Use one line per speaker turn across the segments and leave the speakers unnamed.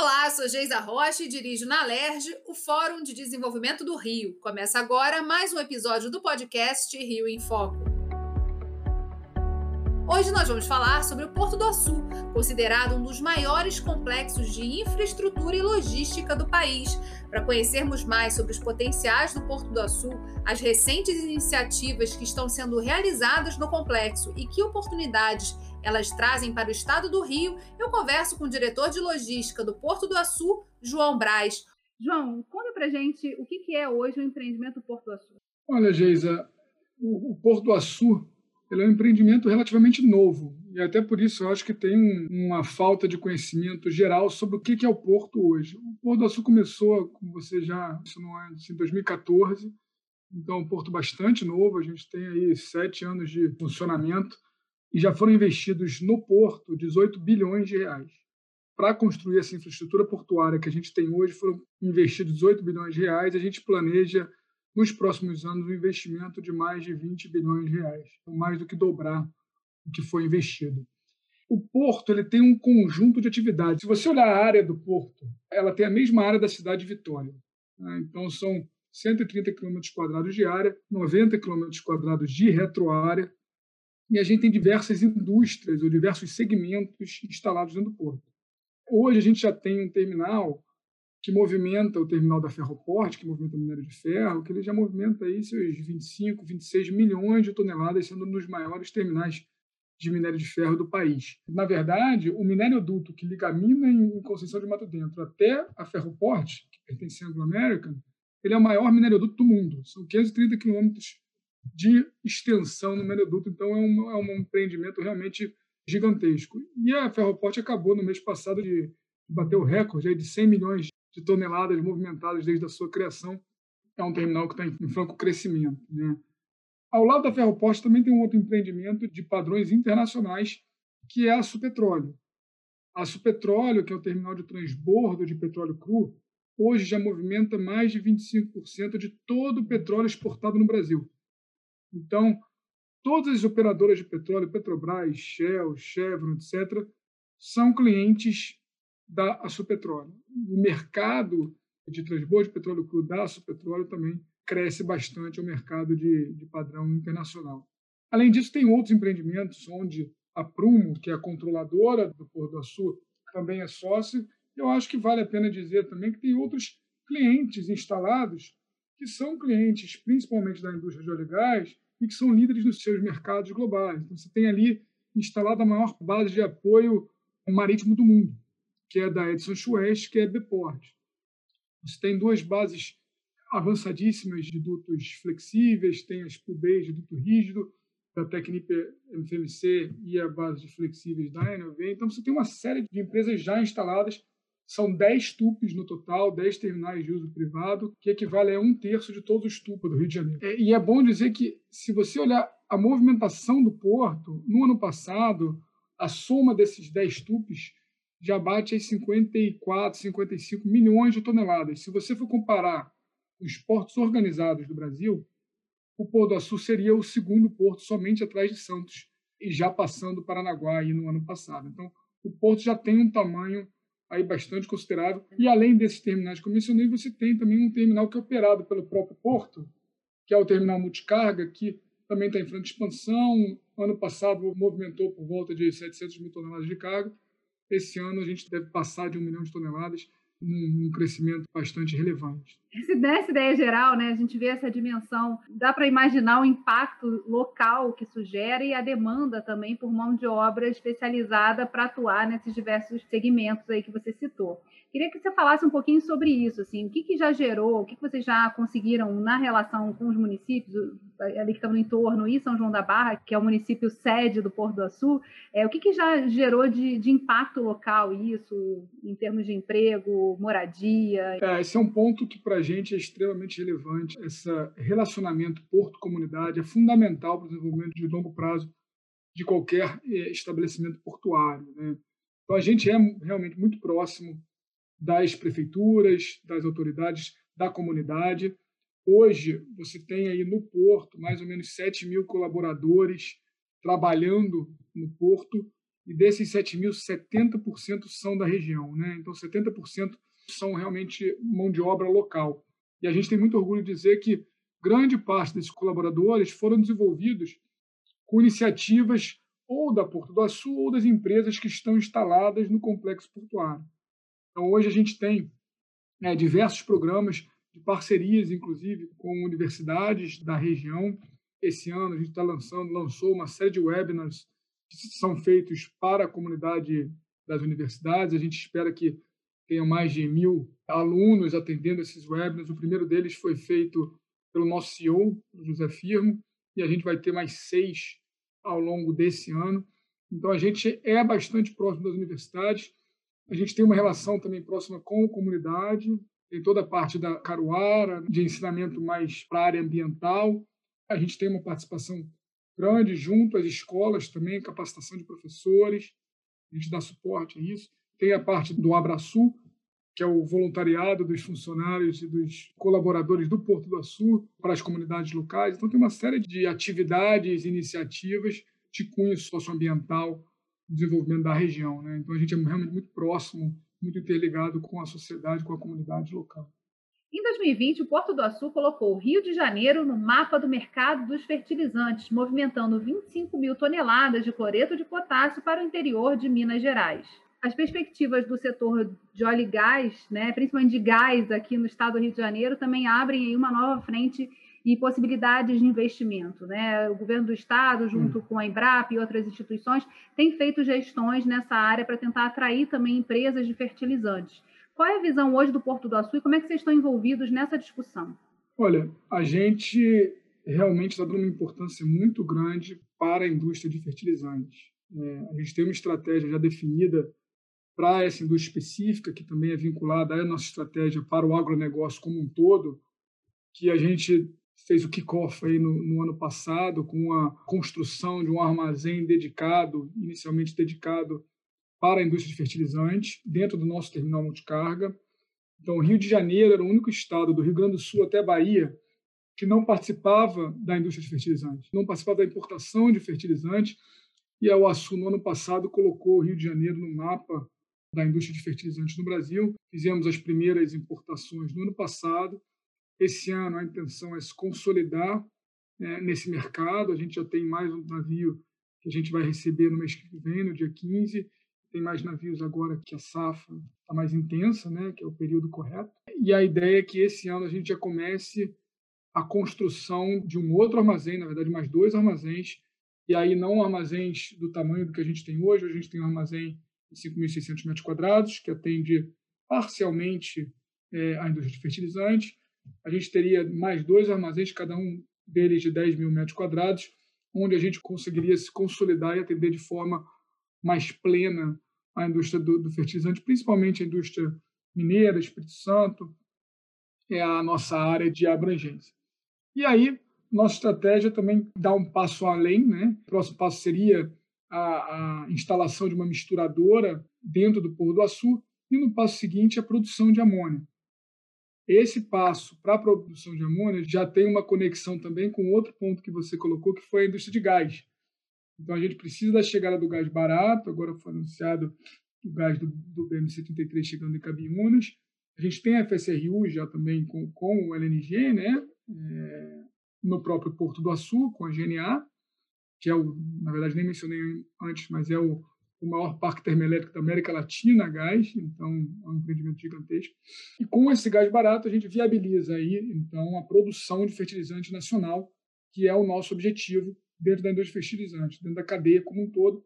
Olá, sou Geisa Rocha e dirijo na LERJ, o Fórum de Desenvolvimento do Rio. Começa agora mais um episódio do podcast Rio em Foco. Hoje nós vamos falar sobre o Porto do Açu, considerado um dos maiores complexos de infraestrutura e logística do país. Para conhecermos mais sobre os potenciais do Porto do Açu, as recentes iniciativas que estão sendo realizadas no complexo e que oportunidades elas trazem para o estado do Rio, eu converso com o diretor de logística do Porto do Açu, João Braz. João, conta pra gente o que é hoje o empreendimento Porto do Açu.
Olha, Geisa, o Porto do Açu ele é um empreendimento relativamente novo. E até por isso eu acho que tem uma falta de conhecimento geral sobre o que é o Porto hoje. O Porto do Açu começou, como você já ensinou antes, em 2014. Então, é um porto bastante novo. A gente tem aí sete anos de funcionamento e já foram investidos no porto 18 bilhões de reais. Para construir essa infraestrutura portuária que a gente tem hoje, foram investidos 18 bilhões de reais. A gente planeja nos próximos anos um investimento de mais de 20 bilhões de reais, então mais do que dobrar o que foi investido. O porto ele tem um conjunto de atividades. Se você olhar a área do porto, ela tem a mesma área da cidade de Vitória. Né? Então são 130 km quadrados de área, 90 km quadrados de retroárea, e a gente tem diversas indústrias ou diversos segmentos instalados dentro do porto. Hoje a gente já tem um terminal que movimenta o terminal da Ferroporte, que movimenta o minério de ferro, que ele já movimenta aí seus 25, 26 milhões de toneladas, sendo um dos maiores terminais de minério de ferro do país. Na verdade, o minério duto que liga a mina em Conceição de Mato Dentro até a Ferroporte, que pertence à Anglo American, ele é o maior minério duto do mundo. São 530 quilômetros de extensão no minério duto, então é um, é um empreendimento realmente gigantesco. E a Ferroporte acabou no mês passado de bater o recorde de 100 milhões de toneladas movimentadas desde a sua criação. É um terminal que está em franco crescimento. Né? Ao lado da Ferroporte também tem um outro empreendimento de padrões internacionais, que é a Supetróleo. A Supetróleo, que é o terminal de transbordo de petróleo cru, hoje já movimenta mais de 25% de todo o petróleo exportado no Brasil. Então, todas as operadoras de petróleo, Petrobras, Shell, Chevron, etc., são clientes da Açupetróleo. O mercado de transbordo de petróleo cru da Açupetróleo também cresce bastante, um mercado de, de padrão internacional. Além disso, tem outros empreendimentos onde a Prumo, que é a controladora do Porto do Açu, também é sócio. Eu acho que vale a pena dizer também que tem outros clientes instalados que são clientes principalmente da indústria de óleo e gás e que são líderes nos seus mercados globais. Então, você tem ali instalada a maior base de apoio marítimo do mundo que é da Edson Schwest, que é Beport. Você tem duas bases avançadíssimas de dutos flexíveis, tem as PUBs de duto rígido, da Technip MFMC e a base de flexíveis da NOV. Então, você tem uma série de empresas já instaladas, são 10 tupes no total, 10 terminais de uso privado, que equivale a um terço de todos os tupos do Rio de Janeiro. É, e é bom dizer que, se você olhar a movimentação do porto, no ano passado, a soma desses 10 tupes já bate as 54, 55 milhões de toneladas. Se você for comparar os portos organizados do Brasil, o Porto do Açu seria o segundo porto somente atrás de Santos e já passando Paranaguá aí no ano passado. Então, o porto já tem um tamanho aí bastante considerável. E além desses terminais que eu mencionei, você tem também um terminal que é operado pelo próprio porto, que é o terminal multicarga, que também está em de expansão. Ano passado movimentou por volta de 700 mil toneladas de carga esse ano a gente deve passar de um milhão de toneladas num crescimento bastante relevante.
Se desse ideia geral, né, a gente vê essa dimensão, dá para imaginar o impacto local que isso gera e a demanda também por mão de obra especializada para atuar nesses diversos segmentos aí que você citou. Queria que você falasse um pouquinho sobre isso, assim, o que, que já gerou, o que, que vocês já conseguiram na relação com os municípios, ali que estão no entorno, e São João da Barra, que é o município sede do Porto do Açu, é, o que, que já gerou de, de impacto local isso, em termos de emprego, moradia?
É, esse é um ponto que para gente é extremamente relevante. Esse relacionamento porto-comunidade é fundamental para o desenvolvimento de longo prazo de qualquer é, estabelecimento portuário. Né? Então, a gente é realmente muito próximo das prefeituras, das autoridades, da comunidade. Hoje, você tem aí no Porto mais ou menos 7 mil colaboradores trabalhando no Porto e desses 7 mil, 70% são da região. Né? Então, 70% são realmente mão de obra local. E a gente tem muito orgulho de dizer que grande parte desses colaboradores foram desenvolvidos com iniciativas ou da Porto do Açu ou das empresas que estão instaladas no complexo portuário. Então, hoje a gente tem né, diversos programas de parcerias, inclusive, com universidades da região. Esse ano a gente está lançando, lançou uma série de webinars que são feitos para a comunidade das universidades. A gente espera que tenha mais de mil alunos atendendo esses webinars. O primeiro deles foi feito pelo nosso CEO, José Firmo, e a gente vai ter mais seis ao longo desse ano. Então, a gente é bastante próximo das universidades. A gente tem uma relação também próxima com a comunidade, tem toda a parte da Caruara, de ensinamento mais para a área ambiental. A gente tem uma participação grande junto às escolas também, capacitação de professores, a gente dá suporte a isso. Tem a parte do Abraçu, que é o voluntariado dos funcionários e dos colaboradores do Porto do Açu para as comunidades locais. Então, tem uma série de atividades, iniciativas de cunho socioambiental desenvolvimento da região. Né? Então, a gente é realmente muito próximo, muito interligado com a sociedade, com a comunidade local.
Em 2020, o Porto do Açu colocou o Rio de Janeiro no mapa do mercado dos fertilizantes, movimentando 25 mil toneladas de cloreto de potássio para o interior de Minas Gerais. As perspectivas do setor de óleo e gás, né, principalmente de gás aqui no estado do Rio de Janeiro, também abrem uma nova frente e possibilidades de investimento. Né? O governo do estado, junto hum. com a Embrapa e outras instituições, tem feito gestões nessa área para tentar atrair também empresas de fertilizantes. Qual é a visão hoje do Porto do Açu e como é que vocês estão envolvidos nessa discussão?
Olha, a gente realmente está dando uma importância muito grande para a indústria de fertilizantes. É, a gente tem uma estratégia já definida para essa indústria específica, que também é vinculada à nossa estratégia para o agronegócio como um todo, que a gente fez o kickoff aí no, no, ano passado com a construção de um armazém dedicado, inicialmente dedicado para a indústria de fertilizantes, dentro do nosso terminal multicarga. Então, Rio de Janeiro era o único estado do Rio Grande do Sul até Bahia que não participava da indústria de fertilizantes, não participava da importação de fertilizantes, e a OASU, no ano passado, colocou o Rio de Janeiro no mapa da indústria de fertilizantes no Brasil. Fizemos as primeiras importações no ano passado, esse ano a intenção é se consolidar né, nesse mercado. A gente já tem mais um navio que a gente vai receber no mês que vem, no dia 15. Tem mais navios agora que a safra está mais intensa, né, que é o período correto. E a ideia é que esse ano a gente já comece a construção de um outro armazém, na verdade, mais dois armazéns, e aí não armazéns do tamanho do que a gente tem hoje. A gente tem um armazém 5.600 metros quadrados, que atende parcialmente é, a indústria de fertilizante, a gente teria mais dois armazéns, cada um deles de 10 mil metros quadrados, onde a gente conseguiria se consolidar e atender de forma mais plena a indústria do, do fertilizante, principalmente a indústria mineira, Espírito Santo, é a nossa área de abrangência. E aí, nossa estratégia também dá um passo além, né? O próximo passo seria a, a instalação de uma misturadora dentro do Porto do Açu e no passo seguinte a produção de amônia. Esse passo para a produção de amônia já tem uma conexão também com outro ponto que você colocou, que foi a indústria de gás. Então, a gente precisa da chegada do gás barato, agora foi anunciado o gás do, do BM-73 chegando em Cabiúnas. A gente tem a FSRU já também com, com o LNG, né? É, no próprio Porto do Açu, com a GNA, que é o, na verdade, nem mencionei antes, mas é o o maior parque termoelétrico da América Latina gás, então é um empreendimento gigantesco. E com esse gás barato a gente viabiliza aí então a produção de fertilizante nacional, que é o nosso objetivo dentro da indústria fertilizante, dentro da cadeia como um todo,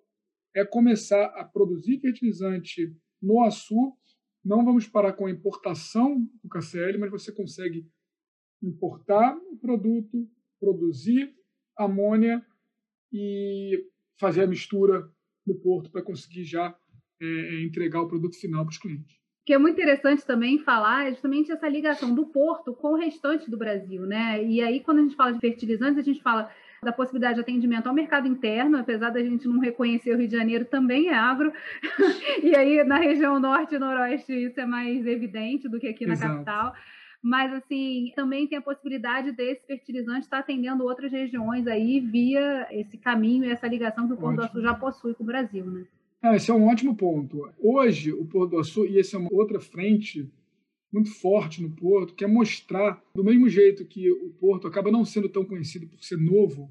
é começar a produzir fertilizante no açu. Não vamos parar com a importação do KCL, mas você consegue importar o produto, produzir amônia e fazer a mistura no porto para conseguir já é, é, entregar o produto final para os clientes.
O que é muito interessante também falar é justamente essa ligação do porto com o restante do Brasil, né? E aí, quando a gente fala de fertilizantes, a gente fala da possibilidade de atendimento ao mercado interno, apesar da gente não reconhecer o Rio de Janeiro, também é agro. e aí, na região norte e noroeste, isso é mais evidente do que aqui na Exato. capital. Mas, assim, também tem a possibilidade desse fertilizante estar atendendo outras regiões aí via esse caminho e essa ligação que o Porto do Açu já possui com o Brasil, né?
É, esse é um ótimo ponto. Hoje, o Porto do Açu, e essa é uma outra frente muito forte no Porto, que é mostrar, do mesmo jeito que o Porto acaba não sendo tão conhecido por ser novo,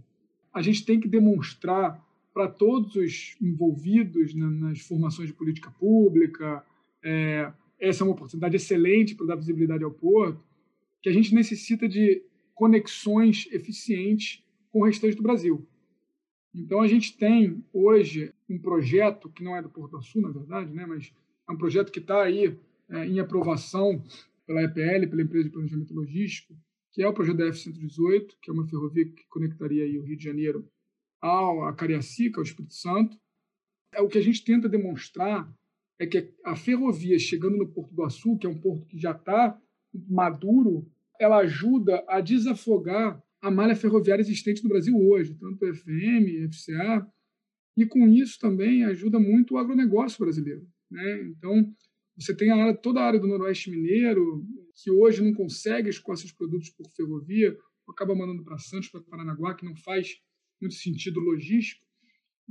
a gente tem que demonstrar para todos os envolvidos né, nas formações de política pública, é, essa é uma oportunidade excelente para dar visibilidade ao Porto, que a gente necessita de conexões eficientes com o restante do Brasil. Então, a gente tem hoje um projeto, que não é do Porto Sul, na verdade, né, mas é um projeto que está aí é, em aprovação pela EPL, pela Empresa de Planejamento Logístico, que é o projeto da F-118, que é uma ferrovia que conectaria aí o Rio de Janeiro ao a Cariacica, ao Espírito Santo. É, o que a gente tenta demonstrar é que a ferrovia chegando no Porto do Açu, que é um porto que já está maduro, ela ajuda a desafogar a malha ferroviária existente no Brasil hoje, tanto FM, FCA, e com isso também ajuda muito o agronegócio brasileiro. Né? Então, você tem a área, toda a área do Noroeste Mineiro, que hoje não consegue escoar seus produtos por ferrovia, acaba mandando para Santos, para Paranaguá, que não faz muito sentido logístico,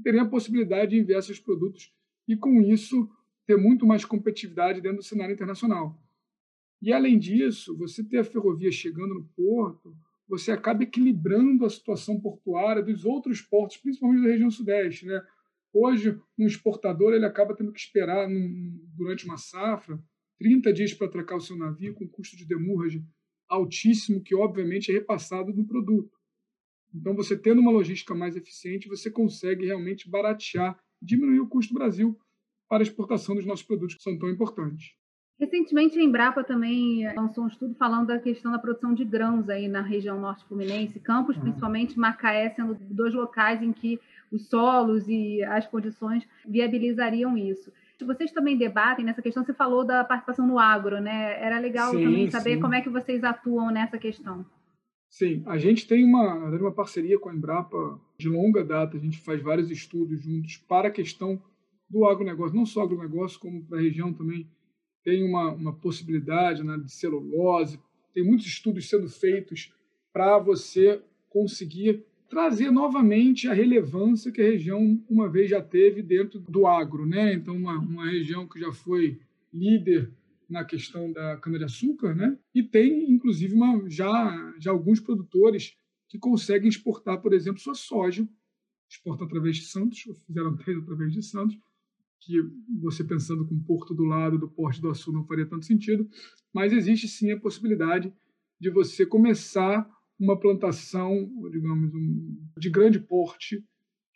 teria a possibilidade de enviar esses produtos e, com isso, ter muito mais competitividade dentro do cenário internacional. E, além disso, você ter a ferrovia chegando no porto, você acaba equilibrando a situação portuária dos outros portos, principalmente da região sudeste. Né? Hoje, um exportador ele acaba tendo que esperar, num, durante uma safra, 30 dias para atracar o seu navio, com custo de demurrage altíssimo, que obviamente é repassado no produto. Então, você tendo uma logística mais eficiente, você consegue realmente baratear, diminuir o custo do Brasil para a exportação dos nossos produtos que são tão importantes.
Recentemente, a Embrapa também lançou um estudo falando da questão da produção de grãos aí na região norte fluminense, Campos, uhum. principalmente Macaé, sendo dois locais em que os solos e as condições viabilizariam isso. Vocês também debatem nessa questão, você falou da participação no agro, né? Era legal sim, também saber sim. como é que vocês atuam nessa questão.
Sim, a gente tem uma, uma parceria com a Embrapa de longa data, a gente faz vários estudos juntos para a questão do agronegócio, não só agronegócio, como para a região também tem uma, uma possibilidade né, de celulose, tem muitos estudos sendo feitos para você conseguir trazer novamente a relevância que a região uma vez já teve dentro do agro, né? Então uma, uma região que já foi líder na questão da cana-de-açúcar, né? E tem inclusive uma, já já alguns produtores que conseguem exportar, por exemplo, sua soja, exportam através de Santos, ou fizeram três através de Santos, que você pensando com o porto do lado do Porto do Açu não faria tanto sentido, mas existe sim a possibilidade de você começar uma plantação, digamos, um, de grande porte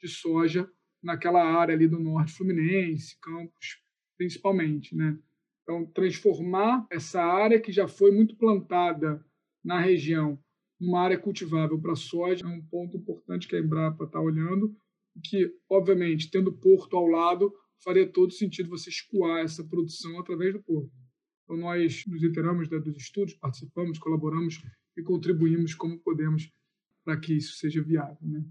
de soja naquela área ali do norte fluminense, Campos, principalmente, né? Então, transformar essa área que já foi muito plantada na região numa área cultivável para soja é um ponto importante que a Embrapa está olhando, que, obviamente, tendo porto ao lado, faria todo sentido você escoar essa produção através do porto. Então, nós nos inteiramos dos estudos, participamos, colaboramos e contribuímos como podemos para que isso seja viável. Né?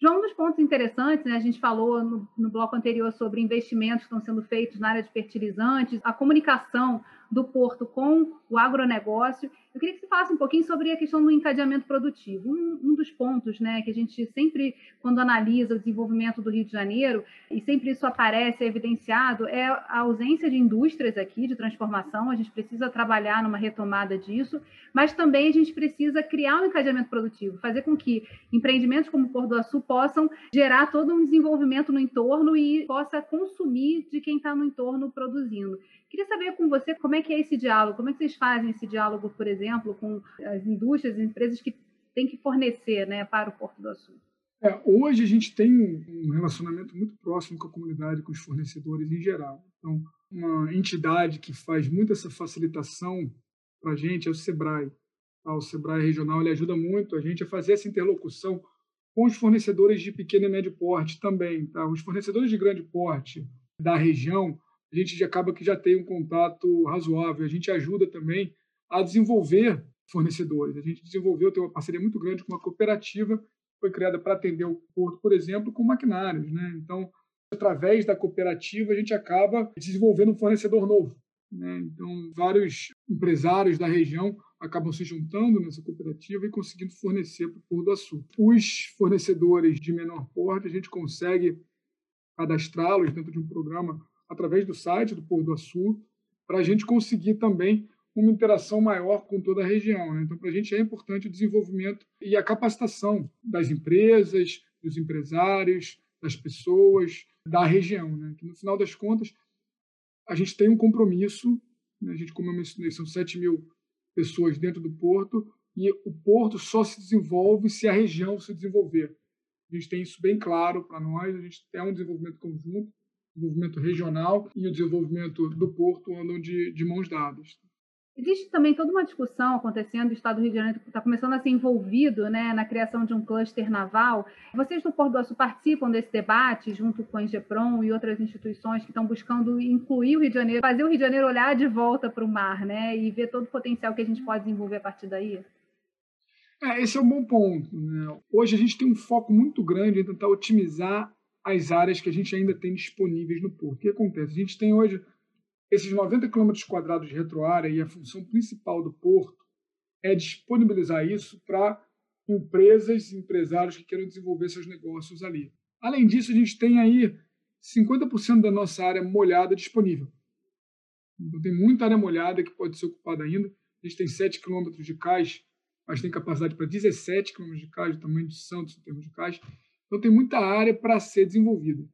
João, um dos pontos interessantes, né, a gente falou no, no bloco anterior sobre investimentos que estão sendo feitos na área de fertilizantes, a comunicação do porto com o agronegócio. Eu queria que você falasse um pouquinho sobre a questão do encadeamento produtivo. Um, um, dos pontos né, que a gente sempre, quando analisa o desenvolvimento do Rio de Janeiro, e sempre isso aparece, é evidenciado, é a ausência de indústrias aqui, de transformação. A gente precisa trabalhar numa retomada disso, mas também a gente precisa criar um encadeamento produtivo, fazer com que empreendimentos como o Porto do Açu possam gerar todo um desenvolvimento no entorno e possa consumir de quem está no entorno produzindo. Queria saber com você como é que é esse diálogo, como é que vocês fazem esse diálogo, por exemplo, com as indústrias, as empresas que têm que fornecer né, para o Porto do Açu.
É, hoje a gente tem um relacionamento muito próximo com a comunidade, com os fornecedores em geral. Então, uma entidade que faz muito essa facilitação para a gente é o SEBRAE. Tá? O SEBRAE regional ele ajuda muito a gente a fazer essa interlocução com os fornecedores de pequeno e médio porte também. Tá? Os fornecedores de grande porte da região, a gente acaba que já tem um contato razoável. A gente ajuda também a desenvolver fornecedores. A gente desenvolveu, tem uma parceria muito grande com uma cooperativa foi criada para atender o porto, por exemplo, com maquinários. Né? Então, através da cooperativa, a gente acaba desenvolvendo um fornecedor novo. Né? Então, vários empresários da região acabam se juntando nessa cooperativa e conseguindo fornecer para o Porto do Açu. Os fornecedores de menor porte, a gente consegue cadastrá-los dentro de um programa através do site do Porto do Açu, para a gente conseguir também uma interação maior com toda a região. Né? Então, para a gente é importante o desenvolvimento e a capacitação das empresas, dos empresários, das pessoas da região, né? que no final das contas a gente tem um compromisso, né? a gente, como eu mencionei, são 7 mil pessoas dentro do porto, e o porto só se desenvolve se a região se desenvolver. A gente tem isso bem claro para nós, a gente tem um desenvolvimento conjunto, desenvolvimento regional e o desenvolvimento do porto andam de, de mãos dadas.
Existe também toda uma discussão acontecendo, o Estado do Rio de Janeiro está começando a ser envolvido né, na criação de um cluster naval. Vocês do Porto do Açu participam desse debate, junto com a Ingepron e outras instituições que estão buscando incluir o Rio de Janeiro, fazer o Rio de Janeiro olhar de volta para o mar né, e ver todo o potencial que a gente pode desenvolver a partir daí?
É, esse é um bom ponto. Né? Hoje a gente tem um foco muito grande em tentar otimizar as áreas que a gente ainda tem disponíveis no porto. O que acontece? A gente tem hoje esses 90 km quadrados de retroárea e a função principal do porto é disponibilizar isso para empresas e empresários que queiram desenvolver seus negócios ali. Além disso, a gente tem aí 50% da nossa área molhada disponível. Então, tem muita área molhada que pode ser ocupada ainda. A gente tem 7 km de cais, mas tem capacidade para 17 km de cais, o tamanho de Santos em termos de cais. Então, tem muita área para ser desenvolvida.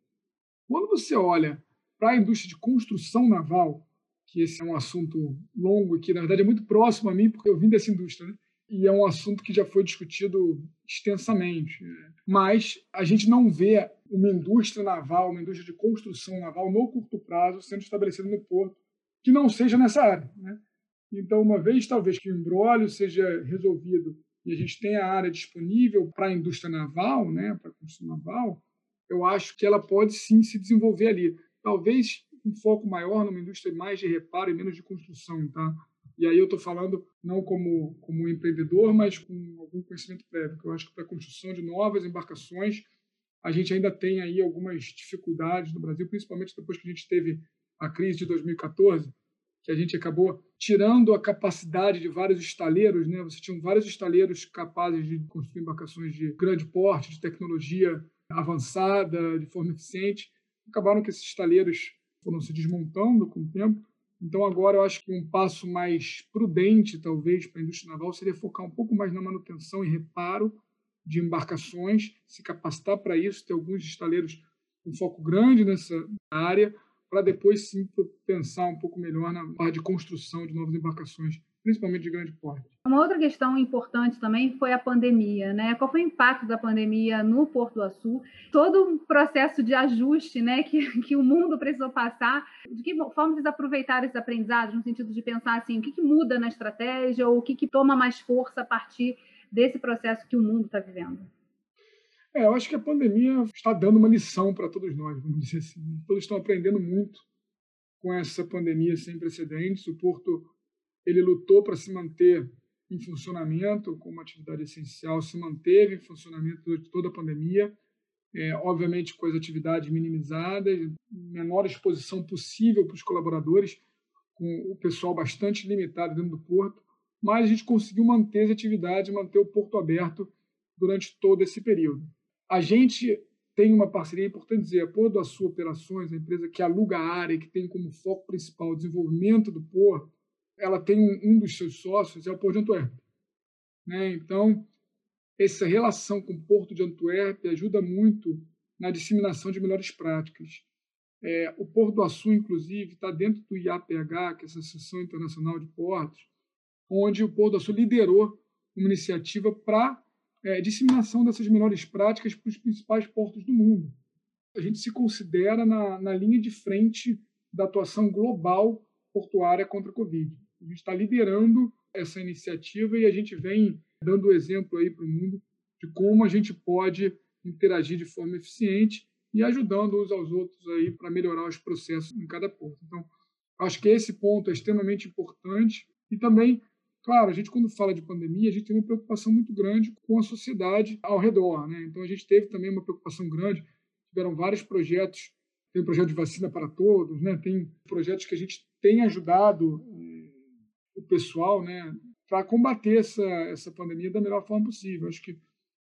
Quando você olha para a indústria de construção naval, que esse é um assunto longo e que, na verdade, é muito próximo a mim, porque eu vim dessa indústria, né? e é um assunto que já foi discutido extensamente. Né? Mas a gente não vê uma indústria naval, uma indústria de construção naval no curto prazo sendo estabelecida no porto que não seja nessa área. Né? Então, uma vez talvez que o embrólio seja resolvido e a gente tenha a área disponível para a indústria naval, né, para a construção naval, eu acho que ela pode sim se desenvolver ali talvez um foco maior numa indústria mais de reparo e menos de construção, tá? E aí eu estou falando não como, como empreendedor, mas com algum conhecimento prévio, que eu acho que para a construção de novas embarcações a gente ainda tem aí algumas dificuldades no Brasil, principalmente depois que a gente teve a crise de 2014, que a gente acabou tirando a capacidade de vários estaleiros, né? Você tinha vários estaleiros capazes de construir embarcações de grande porte, de tecnologia avançada, de forma eficiente, acabaram que esses estaleiros foram se desmontando com o tempo. Então, agora eu acho que um passo mais prudente, talvez, para a indústria naval seria focar um pouco mais na manutenção e reparo de embarcações, se capacitar para isso, ter alguns estaleiros com foco grande nessa área, para depois sim pensar um pouco melhor na parte de construção de novas embarcações principalmente de grande porte.
Uma outra questão importante também foi a pandemia, né? Qual foi o impacto da pandemia no Porto do Açu? Todo um processo de ajuste, né, que, que o mundo precisou passar. De que forma vocês aproveitaram esses aprendizados no sentido de pensar assim, o que, que muda na estratégia ou o que, que toma mais força a partir desse processo que o mundo está vivendo?
É, eu acho que a pandemia está dando uma lição para todos nós, vamos dizer assim. Todos estão aprendendo muito com essa pandemia sem precedentes. O Porto ele lutou para se manter em funcionamento como atividade essencial, se manteve em funcionamento durante toda a pandemia, é, obviamente com as atividades minimizadas, menor exposição possível para os colaboradores, com o pessoal bastante limitado dentro do porto, mas a gente conseguiu manter as atividades, manter o porto aberto durante todo esse período. A gente tem uma parceria, é importante dizer, a Porto Sua Operações, a empresa que aluga a área que tem como foco principal o desenvolvimento do porto, ela tem um, um dos seus sócios, é o Porto de Antuérpia. Né? Então, essa relação com o Porto de Antuérpia ajuda muito na disseminação de melhores práticas. É, o Porto do Açu, inclusive, está dentro do IAPH, que é a Associação Internacional de Portos, onde o Porto do Açu liderou uma iniciativa para é, disseminação dessas melhores práticas para os principais portos do mundo. A gente se considera na, na linha de frente da atuação global portuária contra a Covid. A gente está liderando essa iniciativa e a gente vem dando exemplo aí para o mundo de como a gente pode interagir de forma eficiente e ajudando uns aos outros aí para melhorar os processos em cada ponto. Então, acho que esse ponto é extremamente importante e também, claro, a gente quando fala de pandemia, a gente tem uma preocupação muito grande com a sociedade ao redor, né? Então a gente teve também uma preocupação grande, tiveram vários projetos, tem o projeto de vacina para todos, né? Tem projetos que a gente tem ajudado eh, o pessoal, né, para combater essa, essa pandemia da melhor forma possível. Acho que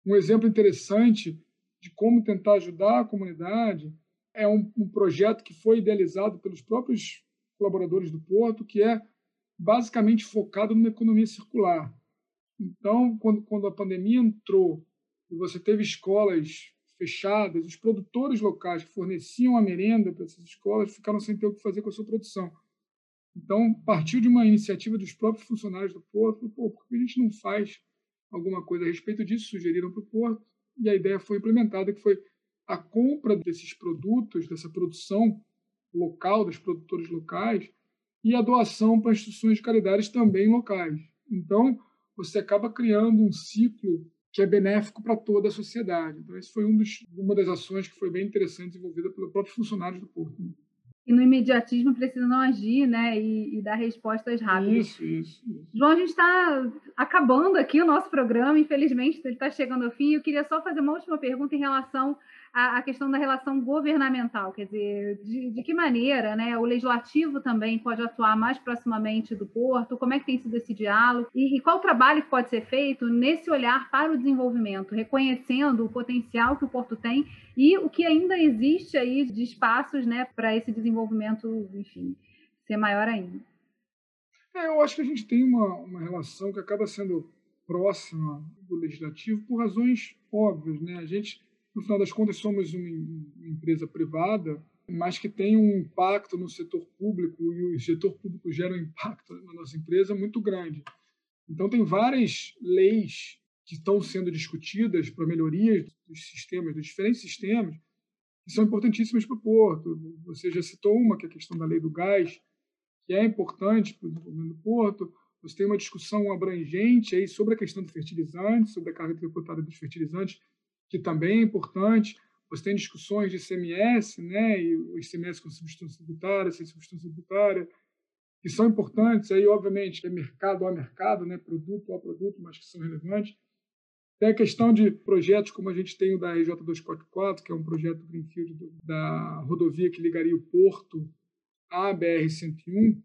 um exemplo interessante de como tentar ajudar a comunidade é um, um projeto que foi idealizado pelos próprios colaboradores do Porto, que é basicamente focado numa economia circular. Então, quando, quando a pandemia entrou e você teve escolas fechadas, os produtores locais que forneciam a merenda para essas escolas ficaram sem ter o que fazer com a sua produção. Então, partiu de uma iniciativa dos próprios funcionários do Porto, Pô, por que a gente não faz alguma coisa a respeito disso? Sugeriram para o Porto, e a ideia foi implementada, que foi a compra desses produtos, dessa produção local, dos produtores locais, e a doação para instituições de caridade também locais. Então, você acaba criando um ciclo que é benéfico para toda a sociedade. Então, esse foi um dos, uma das ações que foi bem interessante desenvolvida pelos próprios funcionários do Porto.
E no imediatismo precisam agir né, e, e dar respostas rápidas.
Isso, isso, isso.
João, a gente está acabando aqui o nosso programa, infelizmente ele está chegando ao fim. Eu queria só fazer uma última pergunta em relação a, a questão da relação governamental, quer dizer, de, de, que maneira né, o legislativo também pode atuar mais proximamente do Porto, como é que tem sido esse diálogo e, e qual o trabalho que pode ser feito nesse olhar para o desenvolvimento, reconhecendo o potencial que o Porto tem e o que ainda existe aí de espaços né, para esse desenvolvimento, enfim, ser maior ainda.
É, eu acho que a gente tem uma, uma relação que acaba sendo próxima do legislativo por razões óbvias. Né? A gente no final das contas, somos uma empresa privada, mas que tem um impacto no setor público e o setor público gera um impacto na nossa empresa muito grande. Então, tem várias leis que estão sendo discutidas para melhorias dos sistemas, dos diferentes sistemas, que são importantíssimas para o Porto. Você já citou uma, que é a questão da lei do gás, que é importante para o desenvolvimento do Porto. Você tem uma discussão abrangente aí sobre a questão do fertilizante, sobre a carga tributária dos fertilizantes, que também é importante. Você tem discussões de ICMS, né, e o ICMS com substância tributária, sem substância tributária, que são importantes. Aí, obviamente, é mercado a mercado, né, produto a produto, mas que são relevantes. Tem a questão de projetos como a gente tem o da RJ 244, que é um projeto Greenfield da rodovia que ligaria o Porto à BR-101,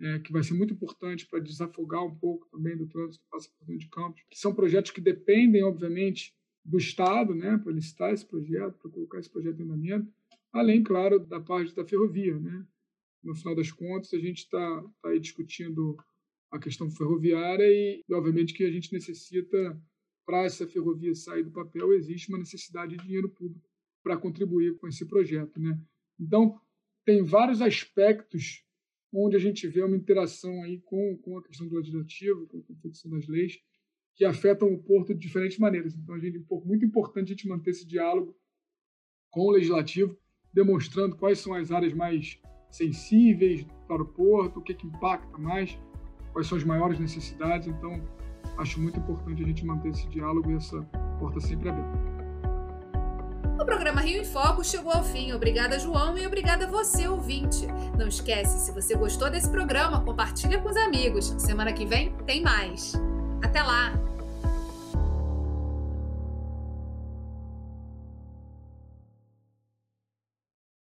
é, que vai ser muito importante para desafogar um pouco também do trânsito que passa por dentro de Campos, que são projetos que dependem, obviamente, do Estado né, para licitar esse projeto, para colocar esse projeto em andamento, além, claro, da parte da ferrovia. Né? No final das contas, a gente está tá aí discutindo a questão ferroviária e, obviamente, que a gente necessita, para essa ferrovia sair do papel, existe uma necessidade de dinheiro público para contribuir com esse projeto. Né? Então, tem vários aspectos onde a gente vê uma interação aí com, com a questão do legislativo, com a confecção das leis, que afetam o porto de diferentes maneiras. Então, a gente, é muito importante a gente manter esse diálogo com o legislativo, demonstrando quais são as áreas mais sensíveis para o porto, o que, que impacta mais, quais são as maiores necessidades. Então, acho muito importante a gente manter esse diálogo e essa porta sempre aberta.
O programa Rio em Foco chegou ao fim. Obrigada, João, e obrigada a você, ouvinte. Não esquece, se você gostou desse programa, compartilha com os amigos. Semana que vem tem mais. Até lá!